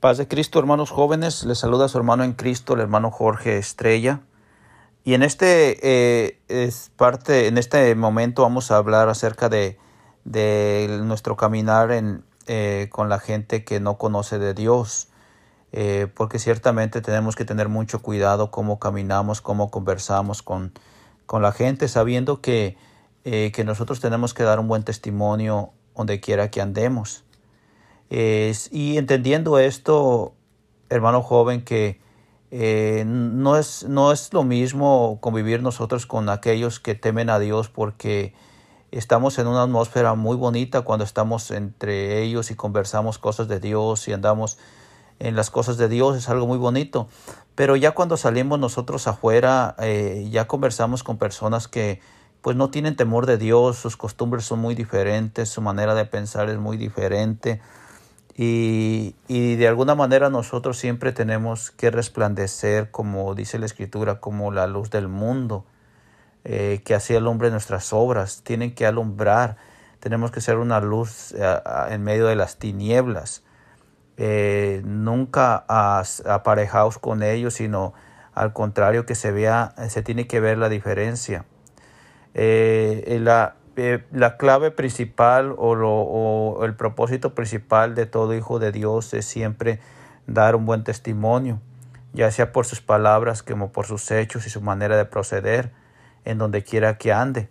Paz de Cristo, hermanos jóvenes. Les saluda su hermano en Cristo, el hermano Jorge Estrella. Y en este eh, es parte, en este momento vamos a hablar acerca de, nuestro caminar eh, con la gente que no conoce de Dios. Eh, porque ciertamente tenemos que tener mucho cuidado cómo caminamos, cómo conversamos con, con la gente, sabiendo que, que nosotros tenemos que dar un buen testimonio donde quiera que andemos y entendiendo esto, hermano joven, que eh, no, es, no es lo mismo convivir nosotros con aquellos que temen a Dios porque estamos en una atmósfera muy bonita cuando estamos entre ellos y conversamos cosas de Dios y andamos en las cosas de Dios, es algo muy bonito. Pero ya cuando salimos nosotros afuera, eh, ya conversamos con personas que pues no tienen temor de Dios, sus costumbres son muy diferentes, su manera de pensar es muy diferente. Y, de alguna manera nosotros siempre tenemos que resplandecer, como dice la Escritura, como la luz del mundo, eh, que así alumbre nuestras obras, tienen que alumbrar, tenemos que ser una luz eh, en medio de las tinieblas. Eh, nunca aparejados con ellos, sino al contrario que se vea, se tiene que ver la diferencia. la, eh, la clave principal o, el propósito principal de todo hijo de Dios es siempre dar un buen testimonio, ya sea por sus palabras como por sus hechos y su manera de proceder en donde quiera que ande,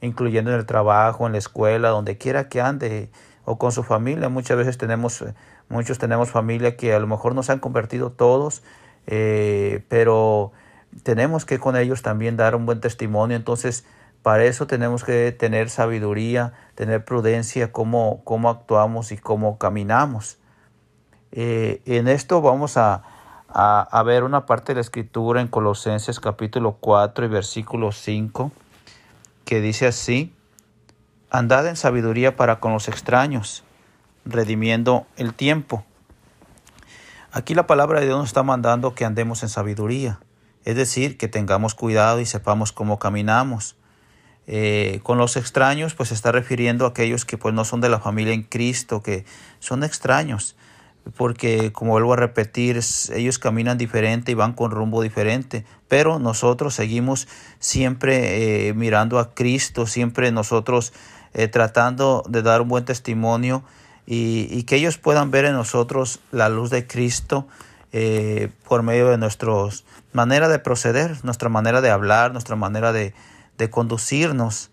incluyendo en el trabajo, en la escuela, donde quiera que ande o con su familia. Muchas veces tenemos, muchos tenemos familia que a lo mejor no se han convertido todos, eh, pero tenemos que con ellos también dar un buen testimonio. Entonces, para eso tenemos que tener sabiduría, tener prudencia, cómo, cómo actuamos y cómo caminamos. Eh, en esto vamos a, a, ver una parte de la escritura en Colosenses capítulo 4 y versículo 5 que dice así, andad en sabiduría para con los extraños, redimiendo el tiempo. Aquí la palabra de Dios nos está mandando que andemos en sabiduría, es decir, que tengamos cuidado y sepamos cómo caminamos. Eh, con los extraños, pues se está refiriendo a aquellos que pues no son de la familia en Cristo, que son extraños, porque como vuelvo a repetir, ellos caminan diferente y van con rumbo diferente, pero nosotros seguimos siempre eh, mirando a Cristo, siempre nosotros eh, tratando de dar un buen testimonio y, que ellos puedan ver en nosotros la luz de Cristo por medio de nuestra manera de proceder, nuestra manera de hablar, nuestra manera de, de conducirnos.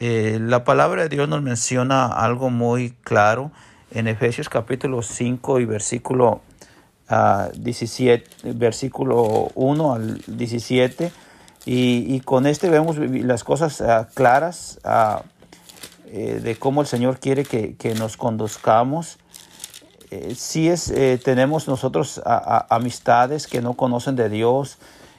Eh, la palabra de Dios nos menciona algo muy claro en Efesios capítulo 5 y versículo 17, ah, versículo 1 al 17. Y, con este vemos las cosas ah, claras ah, eh, de cómo el Señor quiere que, nos conduzcamos. Eh, si es, tenemos nosotros amistades que no conocen de Dios,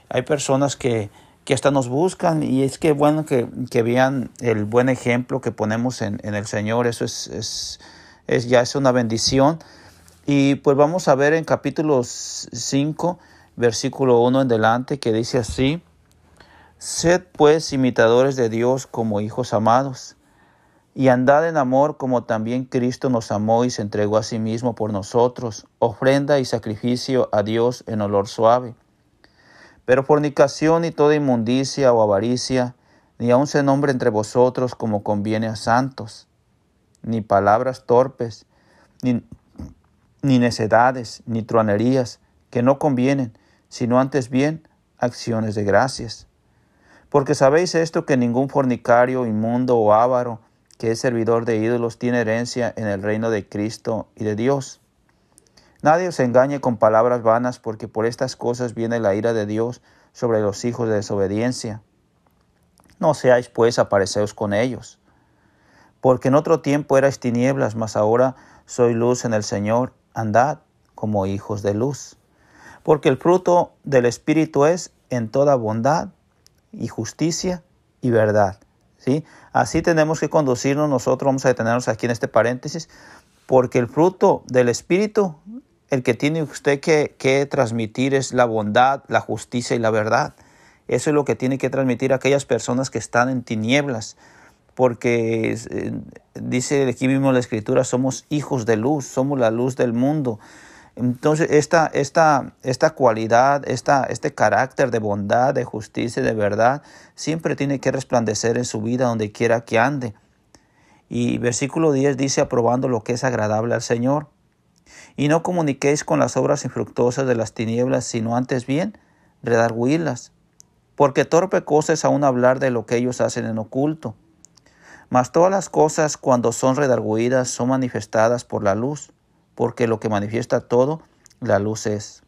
hay personas que, que hasta nos buscan y es que bueno que, vean el buen ejemplo que ponemos en, el Señor, eso es, es, ya es una bendición. Y pues vamos a ver en capítulo 5, versículo 1 en delante, que dice así, Sed pues imitadores de Dios como hijos amados, y andad en amor como también Cristo nos amó y se entregó a sí mismo por nosotros, ofrenda y sacrificio a Dios en olor suave. Pero fornicación y toda inmundicia o avaricia, ni aun se nombre entre vosotros como conviene a santos, ni palabras torpes, ni, necedades, ni truanerías, que no convienen, sino antes bien acciones de gracias. Porque sabéis esto que ningún fornicario, inmundo o avaro, que es servidor de ídolos, tiene herencia en el reino de Cristo y de Dios. Nadie os engañe con palabras vanas, porque por estas cosas viene la ira de Dios sobre los hijos de desobediencia. No seáis pues apareceos con ellos. Porque en otro tiempo erais tinieblas, mas ahora soy luz en el Señor. Andad como hijos de luz. Porque el fruto del Espíritu es en toda bondad y justicia y verdad. ¿sí? Así tenemos que conducirnos nosotros, vamos a detenernos aquí en este paréntesis, porque el fruto del Espíritu el que tiene usted que, transmitir es la bondad, la justicia y la verdad. Eso es lo que tiene que transmitir a aquellas personas que están en tinieblas, porque eh, dice aquí mismo la escritura, somos hijos de luz, somos la luz del mundo. Entonces, esta, esta, esta cualidad, esta, este carácter de bondad, de justicia y de verdad, siempre tiene que resplandecer en su vida donde quiera que ande. Y versículo 10 dice, aprobando lo que es agradable al Señor. Y no comuniquéis con las obras infructuosas de las tinieblas, sino antes bien, redarguirlas. Porque torpe cosa es aún hablar de lo que ellos hacen en oculto. Mas todas las cosas, cuando son redarguidas, son manifestadas por la luz porque lo que manifiesta todo, la luz es.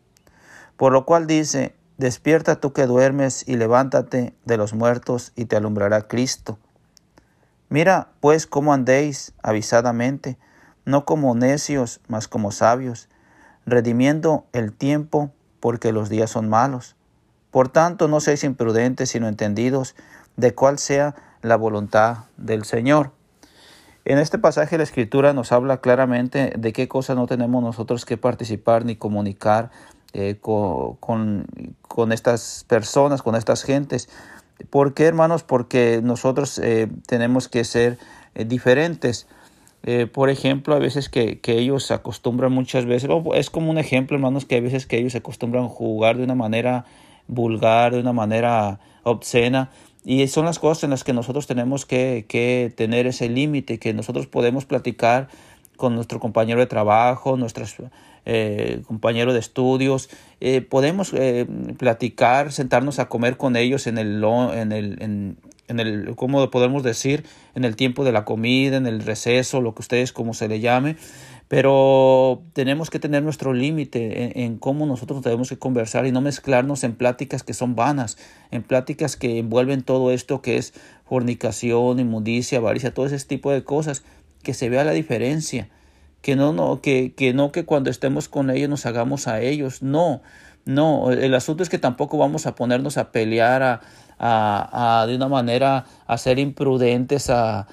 Por lo cual dice, despierta tú que duermes y levántate de los muertos y te alumbrará Cristo. Mira pues cómo andéis avisadamente, no como necios, mas como sabios, redimiendo el tiempo, porque los días son malos. Por tanto, no seáis imprudentes, sino entendidos de cuál sea la voluntad del Señor. En este pasaje la escritura nos habla claramente de qué cosas no tenemos nosotros que participar ni comunicar eh, con, estas personas, con estas gentes. ¿Por qué, hermanos? Porque nosotros eh, tenemos que ser eh, diferentes. Por ejemplo, a veces que, que, ellos acostumbran muchas veces, es como un ejemplo, hermanos, que a veces que ellos acostumbran jugar de una manera vulgar, de una manera obscena. Y son las cosas en las que nosotros tenemos que, que tener ese límite, que nosotros podemos platicar con nuestro compañero de trabajo, nuestro eh, compañero de estudios, eh, podemos eh, platicar, sentarnos a comer con ellos en el, en el, en, en el, ¿cómo podemos decir? En el tiempo de la comida, en el receso, lo que ustedes como se le llame. Pero tenemos que tener nuestro límite en, cómo nosotros tenemos que conversar y no mezclarnos en pláticas que son vanas, en pláticas que envuelven todo esto que es fornicación, inmundicia, avaricia, todo ese tipo de cosas, que se vea la diferencia, que no, no, que, que no que cuando estemos con ellos nos hagamos a ellos, no, no, el asunto es que tampoco vamos a ponernos a pelear, a, a, a de una manera a ser imprudentes, a,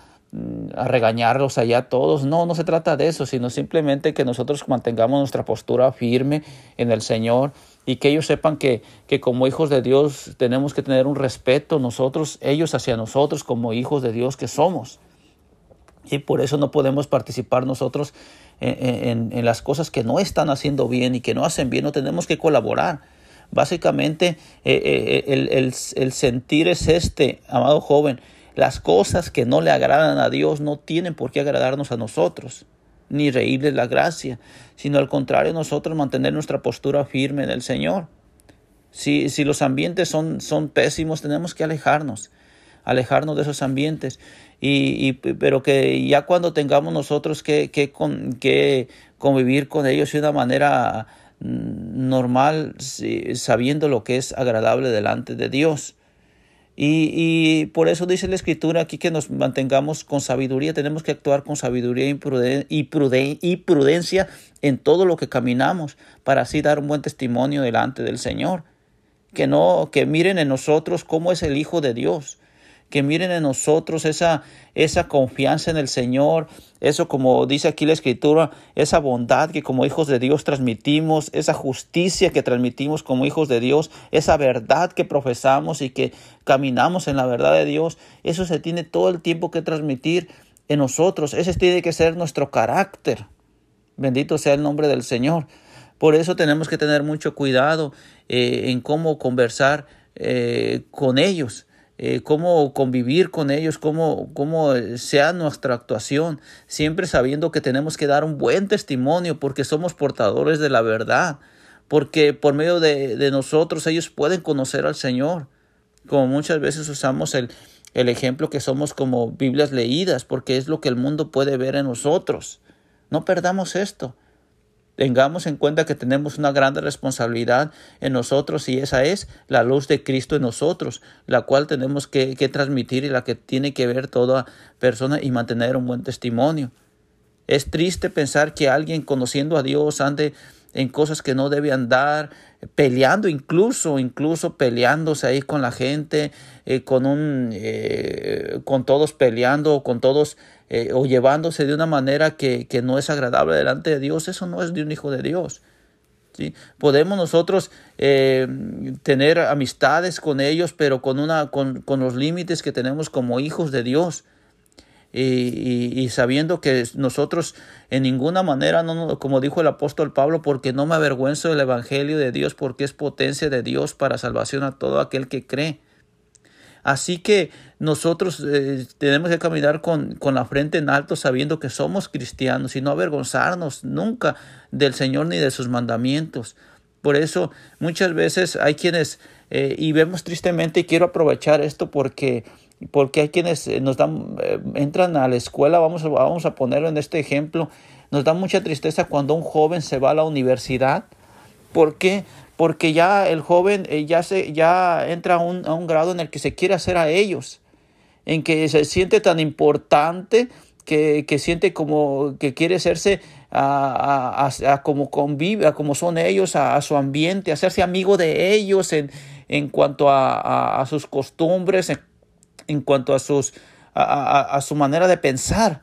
a regañarlos allá todos. No, no se trata de eso, sino simplemente que nosotros mantengamos nuestra postura firme en el Señor y que ellos sepan que, que como hijos de Dios tenemos que tener un respeto nosotros, ellos hacia nosotros como hijos de Dios que somos. Y por eso no podemos participar nosotros en, en, las cosas que no están haciendo bien y que no hacen bien, no tenemos que colaborar. Básicamente eh, eh, el, el, el sentir es este, amado joven, las cosas que no le agradan a Dios no tienen por qué agradarnos a nosotros, ni reírles la gracia, sino al contrario, nosotros mantener nuestra postura firme en el Señor. Si, si los ambientes son, son pésimos, tenemos que alejarnos, alejarnos de esos ambientes. Y, pero que ya cuando tengamos nosotros que, que, que convivir con ellos de una manera normal, sabiendo lo que es agradable delante de Dios. Y, por eso dice la escritura aquí que nos mantengamos con sabiduría, tenemos que actuar con sabiduría y, prudencia en todo lo que caminamos para así dar un buen testimonio delante del Señor. Que no, que miren en nosotros cómo es el Hijo de Dios, que miren en nosotros esa, esa confianza en el Señor, eso como dice aquí la Escritura, esa bondad que como hijos de Dios transmitimos, esa justicia que transmitimos como hijos de Dios, esa verdad que profesamos y que caminamos en la verdad de Dios, eso se tiene todo el tiempo que transmitir en nosotros, ese tiene que ser nuestro carácter. Bendito sea el nombre del Señor. Por eso tenemos que tener mucho cuidado eh, en cómo conversar eh, con ellos eh, cómo convivir con ellos, cómo, cómo sea nuestra actuación, siempre sabiendo que tenemos que dar un buen testimonio porque somos portadores de la verdad, porque por medio de, de nosotros ellos pueden conocer al Señor, como muchas veces usamos el, el ejemplo que somos como Biblias leídas, porque es lo que el mundo puede ver en nosotros. No perdamos esto. Tengamos en cuenta que tenemos una grande responsabilidad en nosotros y esa es la luz de Cristo en nosotros, la cual tenemos que, transmitir y la que tiene que ver toda persona y mantener un buen testimonio. Es triste pensar que alguien conociendo a Dios ande en cosas que no debe andar, peleando incluso, incluso peleándose ahí con la gente, eh, con un, eh, con todos peleando, con todos eh, o llevándose de una manera que, que, no es agradable delante de Dios, eso no es de un hijo de Dios. ¿sí? Podemos nosotros eh, tener amistades con ellos, pero con, una, con, con los límites que tenemos como hijos de Dios. Y, y, sabiendo que nosotros en ninguna manera, no, como dijo el apóstol Pablo, porque no me avergüenzo del Evangelio de Dios, porque es potencia de Dios para salvación a todo aquel que cree. Así que nosotros eh, tenemos que caminar con, con, la frente en alto sabiendo que somos cristianos y no avergonzarnos nunca del Señor ni de sus mandamientos. Por eso muchas veces hay quienes, eh, y vemos tristemente, y quiero aprovechar esto porque porque hay quienes eh, nos dan, eh, entran a la escuela, vamos, vamos a ponerlo en este ejemplo, nos da mucha tristeza cuando un joven se va a la universidad. ¿Por qué? Porque ya el joven ya, se, ya entra a un, a un grado en el que se quiere hacer a ellos, en que se siente tan importante que, que, siente como que quiere hacerse a, a, a, como convive, a como son ellos, a, su ambiente, hacerse amigo de ellos en, en cuanto a, sus costumbres, en en cuanto a, sus, a, su manera de pensar.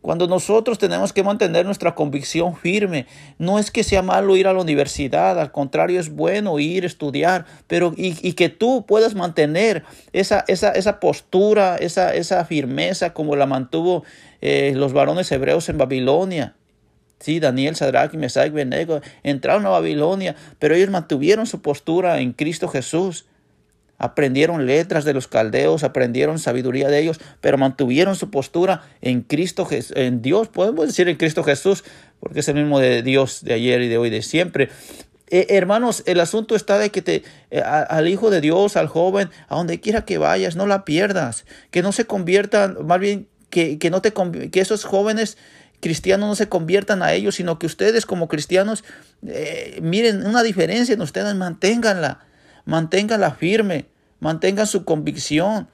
Cuando nosotros tenemos que mantener nuestra convicción firme, no es que sea malo ir a la universidad, al contrario es bueno ir estudiar, pero y, que tú puedas mantener esa, esa, esa postura, esa, esa, firmeza como la mantuvo eh, los varones hebreos en Babilonia. Sí, Daniel, Sadrach, Mesach, Benego entraron a Babilonia, pero ellos mantuvieron su postura en Cristo Jesús. Aprendieron letras de los caldeos, aprendieron sabiduría de ellos, pero mantuvieron su postura en Cristo, en Dios, podemos decir en Cristo Jesús, porque es el mismo de Dios de ayer y de hoy, de siempre. Eh, hermanos, el asunto está de que te, eh, al Hijo de Dios, al joven, a donde quiera que vayas, no la pierdas, que no se conviertan, más bien que, que, no te, que esos jóvenes cristianos no se conviertan a ellos, sino que ustedes como cristianos eh, miren una diferencia en ustedes, manténganla manténgala firme, mantengan su convicción.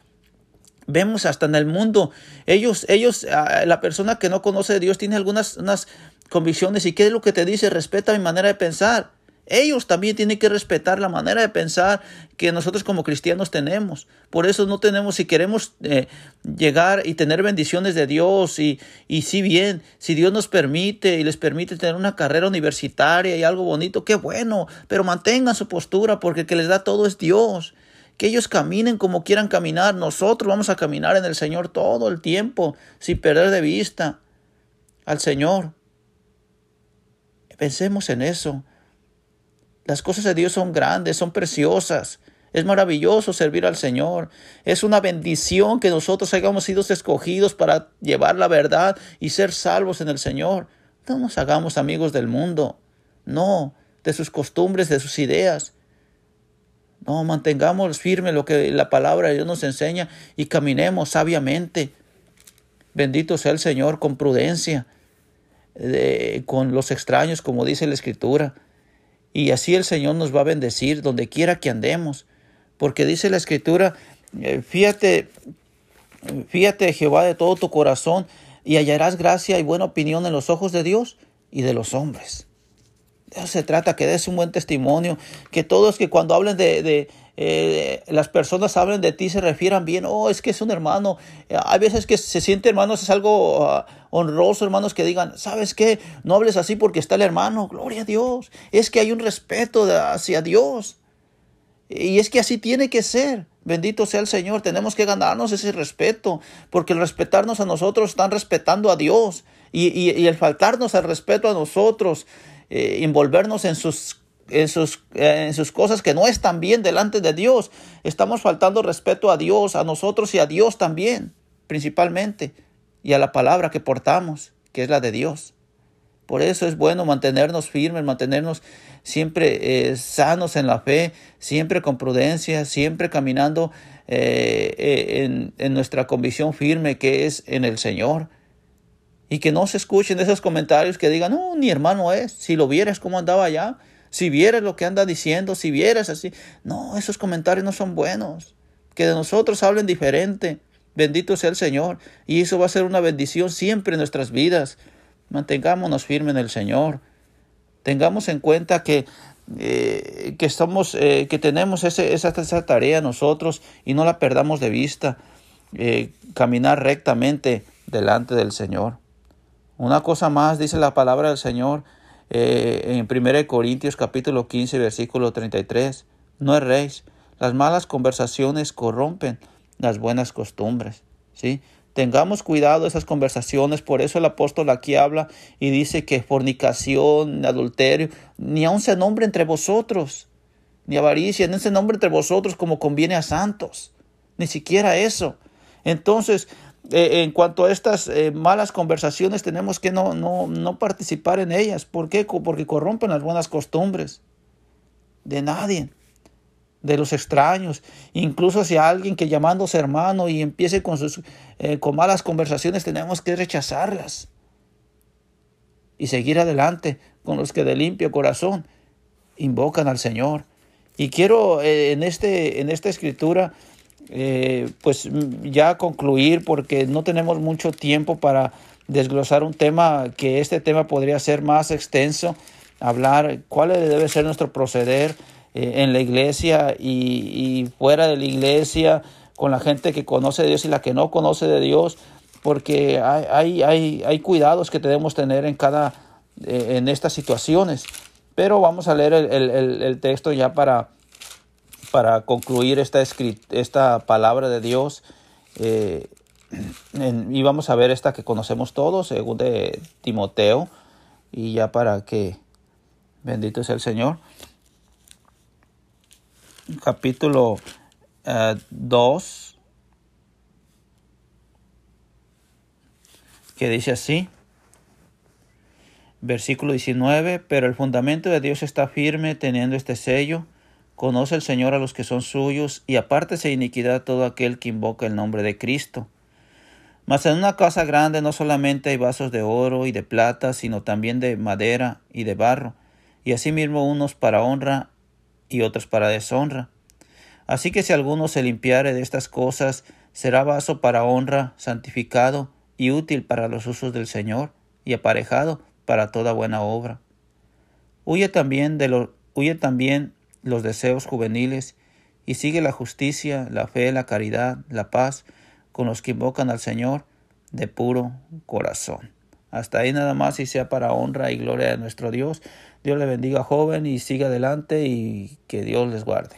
Vemos hasta en el mundo, ellos, ellos, ah, la persona que no conoce a Dios tiene algunas unas convicciones y qué es lo que te dice, respeta mi manera de pensar. Ellos también tienen que respetar la manera de pensar que nosotros como cristianos tenemos. Por eso no tenemos, si queremos eh, llegar y tener bendiciones de Dios y, y si bien, si Dios nos permite y les permite tener una carrera universitaria y algo bonito, qué bueno, pero mantengan su postura porque el que les da todo es Dios. Que ellos caminen como quieran caminar. Nosotros vamos a caminar en el Señor todo el tiempo sin perder de vista al Señor. Pensemos en eso. Las cosas de Dios son grandes, son preciosas. Es maravilloso servir al Señor. Es una bendición que nosotros hayamos sido escogidos para llevar la verdad y ser salvos en el Señor. No nos hagamos amigos del mundo. No, de sus costumbres, de sus ideas. No, mantengamos firme lo que la palabra de Dios nos enseña y caminemos sabiamente. Bendito sea el Señor con prudencia, con los extraños, como dice la Escritura. Y así el Señor nos va a bendecir donde quiera que andemos. Porque dice la escritura, eh, fíjate, fíjate Jehová de todo tu corazón y hallarás gracia y buena opinión en los ojos de Dios y de los hombres. De eso se trata, que des un buen testimonio, que todos que cuando hablen de, eh, las personas hablen de ti, se refieran bien, oh, es que es un hermano. Eh, hay veces que se siente hermanos, es algo ah, honroso, hermanos, que digan, ¿sabes qué? No hables así porque está el hermano, gloria a Dios. Es que hay un respeto hacia Dios. Y es que así tiene que ser. Bendito sea el Señor. Tenemos que ganarnos ese respeto, porque el respetarnos a nosotros están respetando a Dios. Y, el faltarnos al respeto a nosotros, eh, envolvernos en sus en sus, en sus cosas que no están bien delante de Dios. Estamos faltando respeto a Dios, a nosotros y a Dios también, principalmente, y a la palabra que portamos, que es la de Dios. Por eso es bueno mantenernos firmes, mantenernos siempre eh, sanos en la fe, siempre con prudencia, siempre caminando eh, eh, en, en nuestra convicción firme que es en el Señor. Y que no se escuchen esos comentarios que digan, no, ni hermano es, si lo vieras cómo andaba allá, si vieras lo que anda diciendo, si vieras así. No, esos comentarios no son buenos. Que de nosotros hablen diferente. Bendito sea el Señor. Y eso va a ser una bendición siempre en nuestras vidas. Mantengámonos firmes en el Señor. Tengamos en cuenta que, eh, que, somos, eh, que tenemos esa, esa, tarea nosotros y no la perdamos de vista. Eh, caminar rectamente delante del Señor. Una cosa más, dice la palabra del Señor, eh, en 1 Corintios capítulo 15 versículo 33, no erréis, las malas conversaciones corrompen las buenas costumbres, ¿sí? Tengamos cuidado esas conversaciones, por eso el apóstol aquí habla y dice que fornicación, adulterio, ni aun se nombre entre vosotros, ni avaricia, ni se nombre entre vosotros como conviene a santos, ni siquiera eso. Entonces, eh, en cuanto a estas eh, malas conversaciones, tenemos que no, no, no participar en ellas. ¿Por qué? Porque corrompen las buenas costumbres de nadie de los extraños, incluso si alguien que llamándose hermano y empiece con sus eh, con malas conversaciones, tenemos que rechazarlas y seguir adelante con los que de limpio corazón invocan al Señor. Y quiero en, este, en esta escritura, eh, pues ya concluir porque no tenemos mucho tiempo para desglosar un tema que este tema podría ser más extenso, hablar cuál debe ser nuestro proceder eh, en la iglesia y, fuera de la iglesia, con la gente que conoce de Dios y la que no conoce de Dios, porque hay, hay, hay, cuidados que debemos tener en cada eh, en estas situaciones. Pero vamos a leer el, texto ya para, para concluir esta, esta palabra de Dios. Eh, y vamos a ver esta que conocemos todos, según de Timoteo, y ya para que bendito sea el Señor capítulo 2, eh, que dice así, versículo 19, pero el fundamento de Dios está firme teniendo este sello, conoce el Señor a los que son suyos, y apártese iniquidad todo aquel que invoca el nombre de Cristo. Mas en una casa grande no solamente hay vasos de oro y de plata, sino también de madera y de barro, y asimismo unos para honra y otros para deshonra. Así que si alguno se limpiare de estas cosas, será vaso para honra, santificado y útil para los usos del Señor, y aparejado para toda buena obra. Huye también, de lo, huye también los deseos juveniles y sigue la justicia, la fe, la caridad, la paz con los que invocan al Señor de puro corazón. Hasta ahí nada más y sea para honra y gloria de nuestro Dios. Dios le bendiga joven y siga adelante y que Dios les guarde.